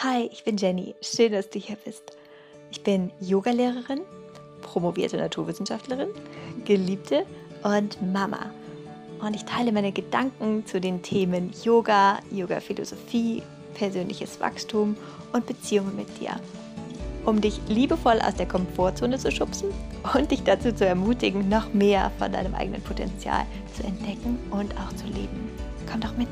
Hi, ich bin Jenny. Schön, dass du hier bist. Ich bin Yogalehrerin, promovierte Naturwissenschaftlerin, Geliebte und Mama. Und ich teile meine Gedanken zu den Themen Yoga, Yoga-Philosophie, persönliches Wachstum und Beziehungen mit dir, um dich liebevoll aus der Komfortzone zu schubsen und dich dazu zu ermutigen, noch mehr von deinem eigenen Potenzial zu entdecken und auch zu leben. Komm doch mit.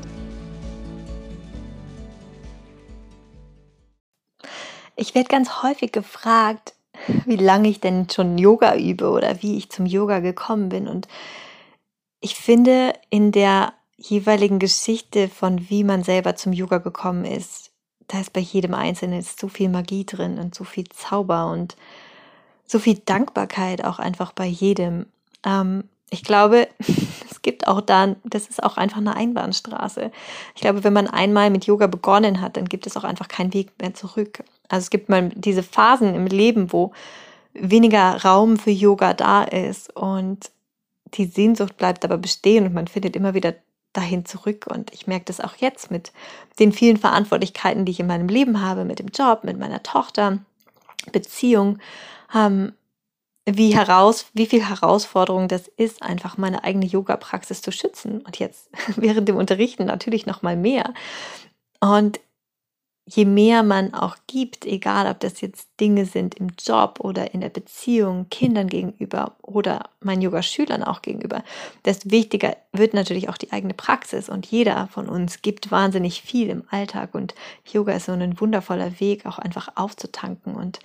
Ich werde ganz häufig gefragt, wie lange ich denn schon Yoga übe oder wie ich zum Yoga gekommen bin. Und ich finde, in der jeweiligen Geschichte von wie man selber zum Yoga gekommen ist, da ist bei jedem Einzelnen so viel Magie drin und so viel Zauber und so viel Dankbarkeit auch einfach bei jedem. Ähm, ich glaube, es gibt auch da, das ist auch einfach eine Einbahnstraße. Ich glaube, wenn man einmal mit Yoga begonnen hat, dann gibt es auch einfach keinen Weg mehr zurück. Also es gibt mal diese Phasen im Leben, wo weniger Raum für Yoga da ist und die Sehnsucht bleibt aber bestehen und man findet immer wieder dahin zurück. Und ich merke das auch jetzt mit den vielen Verantwortlichkeiten, die ich in meinem Leben habe, mit dem Job, mit meiner Tochter, Beziehung, ähm, wie heraus, wie viel Herausforderung das ist, einfach meine eigene Yoga-Praxis zu schützen. Und jetzt während dem Unterrichten natürlich noch mal mehr. Und je mehr man auch gibt, egal ob das jetzt Dinge sind im Job oder in der Beziehung, Kindern gegenüber oder meinen Yoga-Schülern auch gegenüber, desto wichtiger wird natürlich auch die eigene Praxis. Und jeder von uns gibt wahnsinnig viel im Alltag. Und Yoga ist so ein wundervoller Weg, auch einfach aufzutanken und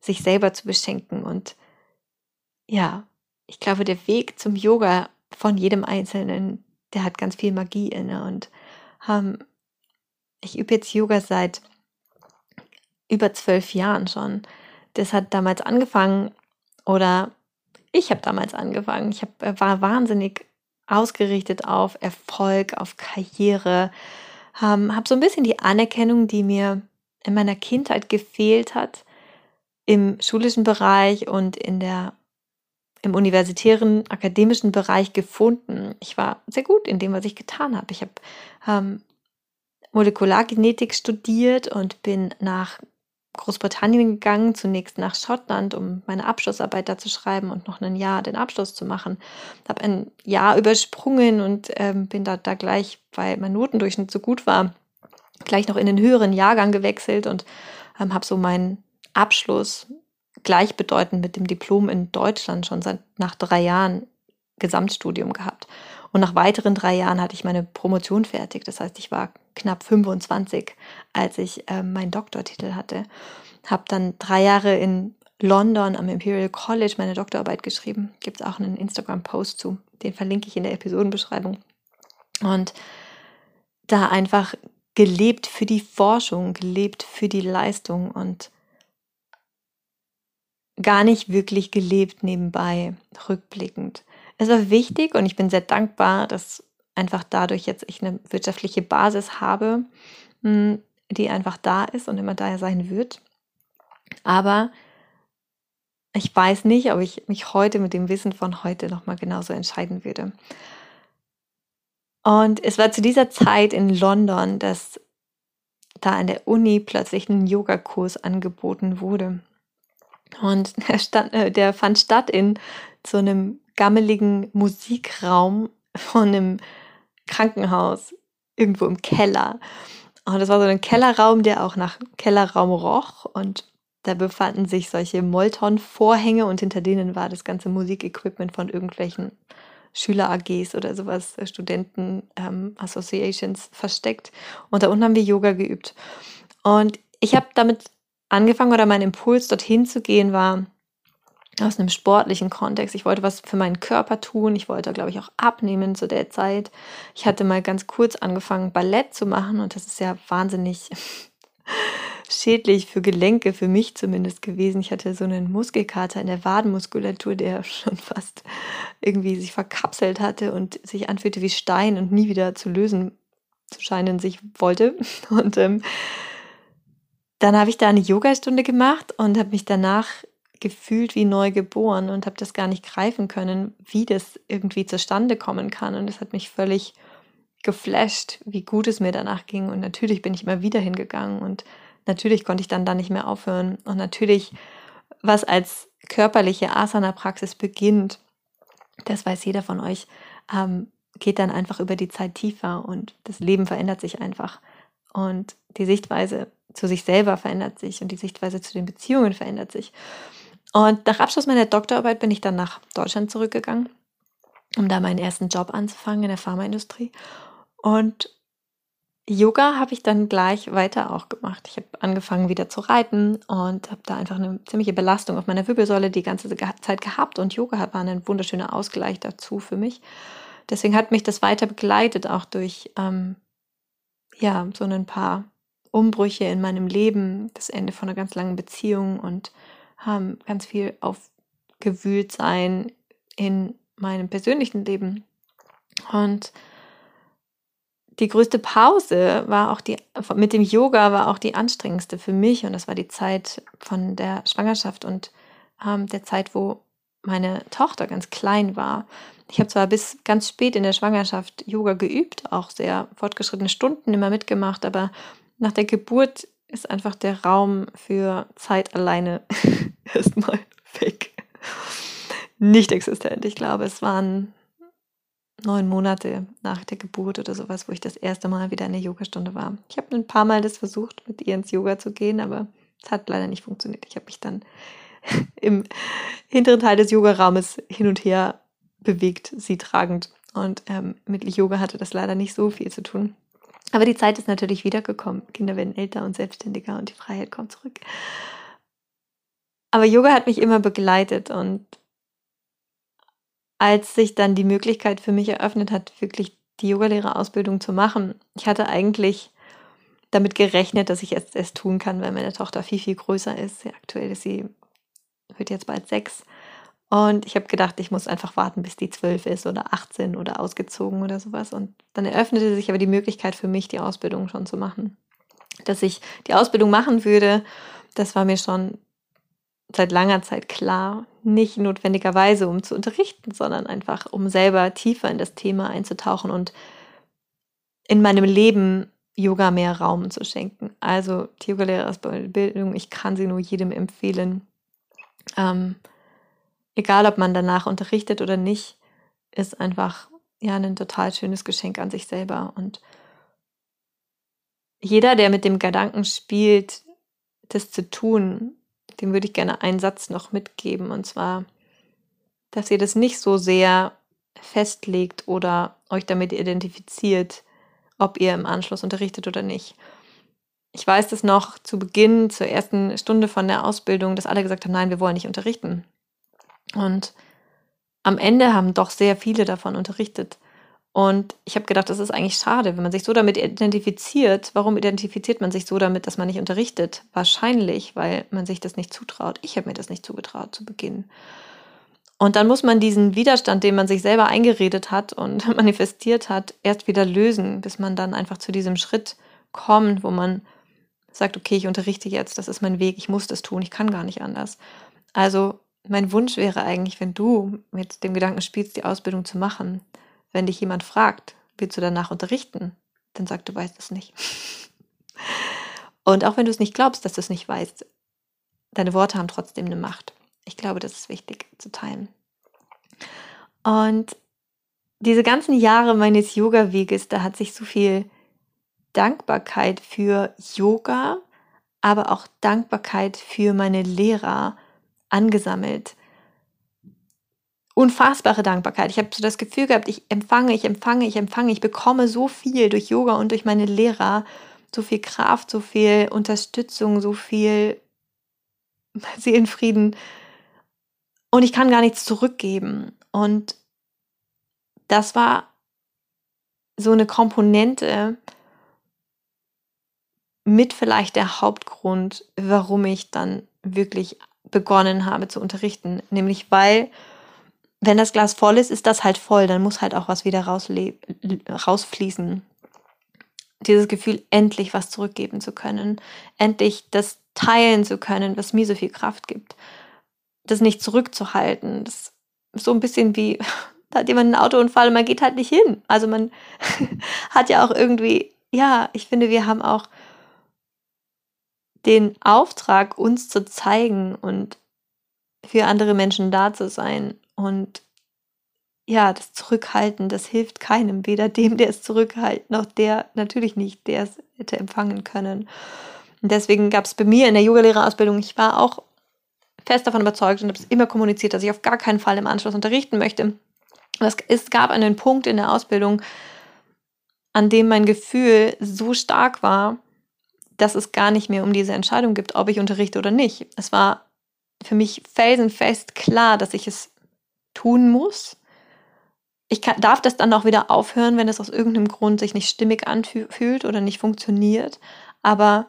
sich selber zu beschenken. Und ja, ich glaube, der Weg zum Yoga von jedem Einzelnen, der hat ganz viel Magie inne. Und ähm, ich übe jetzt Yoga seit über zwölf Jahren schon. Das hat damals angefangen oder ich habe damals angefangen. Ich hab, äh, war wahnsinnig ausgerichtet auf Erfolg, auf Karriere, ähm, habe so ein bisschen die Anerkennung, die mir in meiner Kindheit gefehlt hat, im schulischen Bereich und in der im universitären akademischen Bereich gefunden. Ich war sehr gut in dem, was ich getan habe. Ich habe ähm, Molekulargenetik studiert und bin nach Großbritannien gegangen, zunächst nach Schottland, um meine Abschlussarbeit da zu schreiben und noch ein Jahr den Abschluss zu machen. Habe ein Jahr übersprungen und ähm, bin da, da gleich, weil mein Notendurchschnitt so gut war, gleich noch in den höheren Jahrgang gewechselt und ähm, habe so meinen Abschluss gleichbedeutend mit dem Diplom in Deutschland schon seit nach drei Jahren Gesamtstudium gehabt. Und nach weiteren drei Jahren hatte ich meine Promotion fertig. Das heißt, ich war knapp 25, als ich äh, meinen Doktortitel hatte. Habe dann drei Jahre in London am Imperial College meine Doktorarbeit geschrieben. Gibt es auch einen Instagram-Post zu. Den verlinke ich in der Episodenbeschreibung. Und da einfach gelebt für die Forschung, gelebt für die Leistung und gar nicht wirklich gelebt nebenbei, rückblickend. Es war wichtig und ich bin sehr dankbar, dass einfach dadurch jetzt ich eine wirtschaftliche Basis habe, hm, die einfach da ist und immer da sein wird. Aber ich weiß nicht, ob ich mich heute mit dem Wissen von heute nochmal genauso entscheiden würde. Und es war zu dieser Zeit in London, dass da an der Uni plötzlich ein Yogakurs angeboten wurde. Und der, stand, äh, der fand statt in so einem gammeligen Musikraum von einem Krankenhaus irgendwo im Keller. Und das war so ein Kellerraum, der auch nach Kellerraum roch. Und da befanden sich solche Molton-Vorhänge und hinter denen war das ganze Musikequipment von irgendwelchen Schüler-AGs oder sowas, äh, Studenten-Associations ähm, versteckt. Und da unten haben wir Yoga geübt. Und ich habe damit angefangen oder mein Impuls, dorthin zu gehen, war aus einem sportlichen Kontext. Ich wollte was für meinen Körper tun. Ich wollte, glaube ich, auch abnehmen zu der Zeit. Ich hatte mal ganz kurz angefangen, Ballett zu machen und das ist ja wahnsinnig schädlich für Gelenke, für mich zumindest gewesen. Ich hatte so einen Muskelkater in der Wadenmuskulatur, der schon fast irgendwie sich verkapselt hatte und sich anfühlte wie Stein und nie wieder zu lösen zu scheinen sich wollte. Und ähm, dann habe ich da eine Yogastunde gemacht und habe mich danach gefühlt wie neu geboren und habe das gar nicht greifen können, wie das irgendwie zustande kommen kann. Und das hat mich völlig geflasht, wie gut es mir danach ging. Und natürlich bin ich immer wieder hingegangen und natürlich konnte ich dann da nicht mehr aufhören. Und natürlich, was als körperliche Asana-Praxis beginnt, das weiß jeder von euch, ähm, geht dann einfach über die Zeit tiefer und das Leben verändert sich einfach. Und die Sichtweise zu sich selber verändert sich und die Sichtweise zu den Beziehungen verändert sich. Und nach Abschluss meiner Doktorarbeit bin ich dann nach Deutschland zurückgegangen, um da meinen ersten Job anzufangen in der Pharmaindustrie. Und Yoga habe ich dann gleich weiter auch gemacht. Ich habe angefangen wieder zu reiten und habe da einfach eine ziemliche Belastung auf meiner Wirbelsäule die ganze Zeit gehabt und Yoga war ein wunderschöner Ausgleich dazu für mich. Deswegen hat mich das weiter begleitet, auch durch ähm, ja so ein paar Umbrüche in meinem Leben, das Ende von einer ganz langen Beziehung und ähm, ganz viel aufgewühlt sein in meinem persönlichen Leben. Und die größte Pause war auch die, mit dem Yoga war auch die anstrengendste für mich und das war die Zeit von der Schwangerschaft und ähm, der Zeit, wo meine Tochter ganz klein war. Ich habe zwar bis ganz spät in der Schwangerschaft Yoga geübt, auch sehr fortgeschrittene Stunden immer mitgemacht, aber nach der Geburt ist einfach der Raum für Zeit alleine erstmal weg. Nicht existent. Ich glaube, es waren neun Monate nach der Geburt oder sowas, wo ich das erste Mal wieder in der Yogastunde war. Ich habe ein paar Mal das versucht, mit ihr ins Yoga zu gehen, aber es hat leider nicht funktioniert. Ich habe mich dann im hinteren Teil des Yogaraumes hin und her bewegt, sie tragend. Und ähm, mit Yoga hatte das leider nicht so viel zu tun. Aber die Zeit ist natürlich wiedergekommen. Kinder werden älter und selbstständiger und die Freiheit kommt zurück. Aber Yoga hat mich immer begleitet und als sich dann die Möglichkeit für mich eröffnet hat, wirklich die Yogalehrerausbildung zu machen, ich hatte eigentlich damit gerechnet, dass ich es erst tun kann, weil meine Tochter viel, viel größer ist. Aktuell ist sie, wird jetzt bald sechs. Und ich habe gedacht, ich muss einfach warten, bis die zwölf ist oder 18 oder ausgezogen oder sowas. Und dann eröffnete sich aber die Möglichkeit für mich, die Ausbildung schon zu machen. Dass ich die Ausbildung machen würde, das war mir schon seit langer Zeit klar, nicht notwendigerweise um zu unterrichten, sondern einfach um selber tiefer in das Thema einzutauchen und in meinem Leben Yoga mehr Raum zu schenken. Also die Yoga-Lehrerausbildung, ich kann sie nur jedem empfehlen. Ähm, egal, ob man danach unterrichtet oder nicht, ist einfach ja ein total schönes Geschenk an sich selber. Und jeder, der mit dem Gedanken spielt, das zu tun, dem würde ich gerne einen Satz noch mitgeben. Und zwar, dass ihr das nicht so sehr festlegt oder euch damit identifiziert, ob ihr im Anschluss unterrichtet oder nicht. Ich weiß das noch zu Beginn, zur ersten Stunde von der Ausbildung, dass alle gesagt haben, nein, wir wollen nicht unterrichten. Und am Ende haben doch sehr viele davon unterrichtet. Und ich habe gedacht, das ist eigentlich schade, wenn man sich so damit identifiziert. Warum identifiziert man sich so damit, dass man nicht unterrichtet? Wahrscheinlich, weil man sich das nicht zutraut. Ich habe mir das nicht zugetraut zu Beginn. Und dann muss man diesen Widerstand, den man sich selber eingeredet hat und manifestiert hat, erst wieder lösen, bis man dann einfach zu diesem Schritt kommt, wo man sagt, okay, ich unterrichte jetzt, das ist mein Weg, ich muss das tun, ich kann gar nicht anders. Also mein Wunsch wäre eigentlich, wenn du mit dem Gedanken spielst, die Ausbildung zu machen, wenn dich jemand fragt, willst du danach unterrichten, dann sag, du weißt es nicht. Und auch wenn du es nicht glaubst, dass du es nicht weißt, deine Worte haben trotzdem eine Macht. Ich glaube, das ist wichtig zu teilen. Und diese ganzen Jahre meines Yoga-Weges, da hat sich so viel Dankbarkeit für Yoga, aber auch Dankbarkeit für meine Lehrer angesammelt unfassbare Dankbarkeit. Ich habe so das Gefühl gehabt, ich empfange, ich empfange, ich empfange, ich bekomme so viel durch Yoga und durch meine Lehrer, so viel Kraft, so viel Unterstützung, so viel Seelenfrieden und ich kann gar nichts zurückgeben. Und das war so eine Komponente mit vielleicht der Hauptgrund, warum ich dann wirklich begonnen habe zu unterrichten, nämlich weil wenn das Glas voll ist, ist das halt voll, dann muss halt auch was wieder rausfließen. Dieses Gefühl, endlich was zurückgeben zu können, endlich das teilen zu können, was mir so viel Kraft gibt. Das nicht zurückzuhalten. Das ist so ein bisschen wie, da hat jemand einen Autounfall und man geht halt nicht hin. Also man hat ja auch irgendwie, ja, ich finde, wir haben auch den Auftrag, uns zu zeigen und für andere Menschen da zu sein. Und ja, das Zurückhalten, das hilft keinem, weder dem, der es zurückhält, noch der natürlich nicht, der es hätte empfangen können. Und deswegen gab es bei mir in der Yogalehrerausbildung, ich war auch fest davon überzeugt und habe es immer kommuniziert, dass ich auf gar keinen Fall im Anschluss unterrichten möchte. Es gab einen Punkt in der Ausbildung, an dem mein Gefühl so stark war, dass es gar nicht mehr um diese Entscheidung gibt, ob ich unterrichte oder nicht. Es war für mich felsenfest klar, dass ich es tun muss. Ich kann, darf das dann auch wieder aufhören, wenn es aus irgendeinem Grund sich nicht stimmig anfühlt oder nicht funktioniert. Aber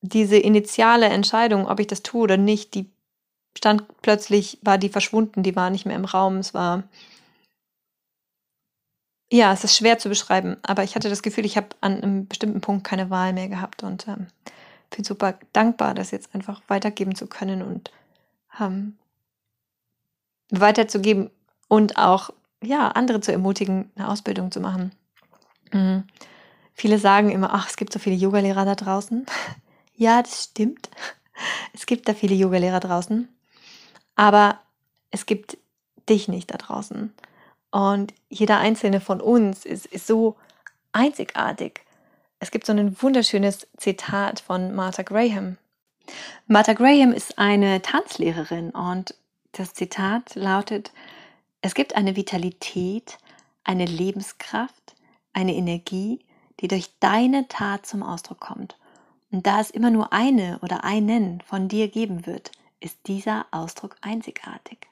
diese initiale Entscheidung, ob ich das tue oder nicht, die stand plötzlich, war die verschwunden, die war nicht mehr im Raum. Es war, ja, es ist schwer zu beschreiben, aber ich hatte das Gefühl, ich habe an einem bestimmten Punkt keine Wahl mehr gehabt und ähm, bin super dankbar, das jetzt einfach weitergeben zu können und ähm, weiterzugeben und auch, ja, andere zu ermutigen, eine Ausbildung zu machen. Mhm. Viele sagen immer, ach, es gibt so viele Yogalehrer da draußen. Ja, das stimmt. Es gibt da viele Yogalehrer draußen. Aber es gibt dich nicht da draußen. Und jeder einzelne von uns ist, ist so einzigartig. Es gibt so ein wunderschönes Zitat von Martha Graham. Martha Graham ist eine Tanzlehrerin und das Zitat lautet, es gibt eine Vitalität, eine Lebenskraft, eine Energie, die durch deine Tat zum Ausdruck kommt. Und da es immer nur eine oder einen von dir geben wird, ist dieser Ausdruck einzigartig.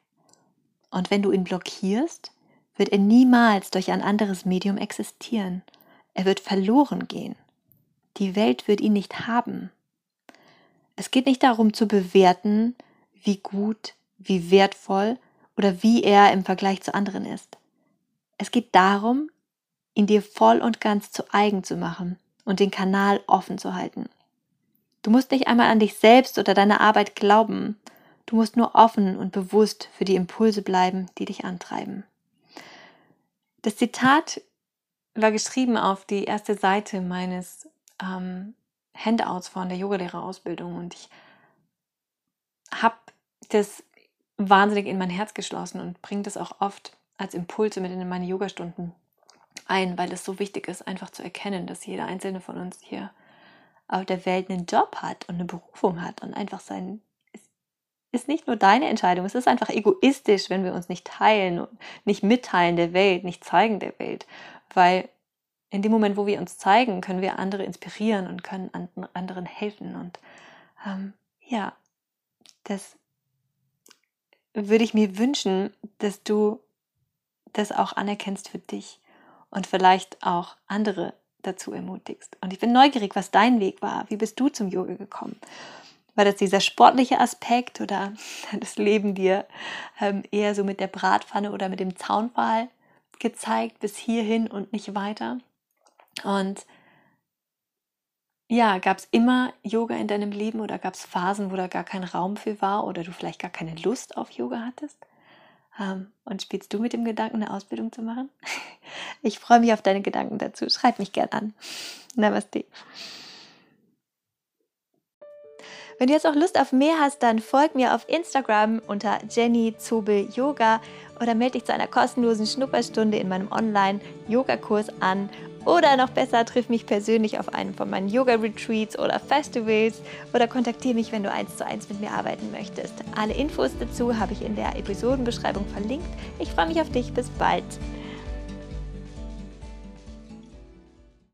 Und wenn du ihn blockierst, wird er niemals durch ein anderes Medium existieren. Er wird verloren gehen. Die Welt wird ihn nicht haben. Es geht nicht darum zu bewerten, wie gut, wie wertvoll oder wie er im Vergleich zu anderen ist. Es geht darum, ihn dir voll und ganz zu eigen zu machen und den Kanal offen zu halten. Du musst nicht einmal an dich selbst oder deine Arbeit glauben. Du musst nur offen und bewusst für die Impulse bleiben, die dich antreiben. Das Zitat war geschrieben auf die erste Seite meines ähm, Handouts von der Yogalehrerausbildung und ich habe das wahnsinnig in mein Herz geschlossen und bringe das auch oft als Impulse mit in meine Yogastunden ein, weil es so wichtig ist, einfach zu erkennen, dass jeder einzelne von uns hier auf der Welt einen Job hat und eine Berufung hat und einfach sein, ist nicht nur deine Entscheidung, es ist einfach egoistisch, wenn wir uns nicht teilen nicht mitteilen der Welt, nicht zeigen der Welt, weil in dem Moment, wo wir uns zeigen, können wir andere inspirieren und können anderen helfen und ähm, ja, das würde ich mir wünschen, dass du das auch anerkennst für dich und vielleicht auch andere dazu ermutigst. Und ich bin neugierig, was dein Weg war. Wie bist du zum Yoga gekommen? War das dieser sportliche Aspekt oder das Leben dir ähm, eher so mit der Bratpfanne oder mit dem Zaunpfahl gezeigt, bis hierhin und nicht weiter? Und ja, gab es immer Yoga in deinem Leben oder gab es Phasen, wo da gar kein Raum für war oder du vielleicht gar keine Lust auf Yoga hattest? Ähm, und spielst du mit dem Gedanken, eine Ausbildung zu machen? Ich freue mich auf deine Gedanken dazu. Schreib mich gern an. Namaste. Wenn du jetzt auch Lust auf mehr hast, dann folg mir auf Instagram unter Jenny Zobel Yoga oder melde dich zu einer kostenlosen Schnupperstunde in meinem Online-Yoga-Kurs an oder noch besser, triff mich persönlich auf einem von meinen Yoga-Retreats oder Festivals oder kontaktiere mich, wenn du eins zu eins mit mir arbeiten möchtest. Alle Infos dazu habe ich in der Episodenbeschreibung verlinkt. Ich freue mich auf dich. Bis bald.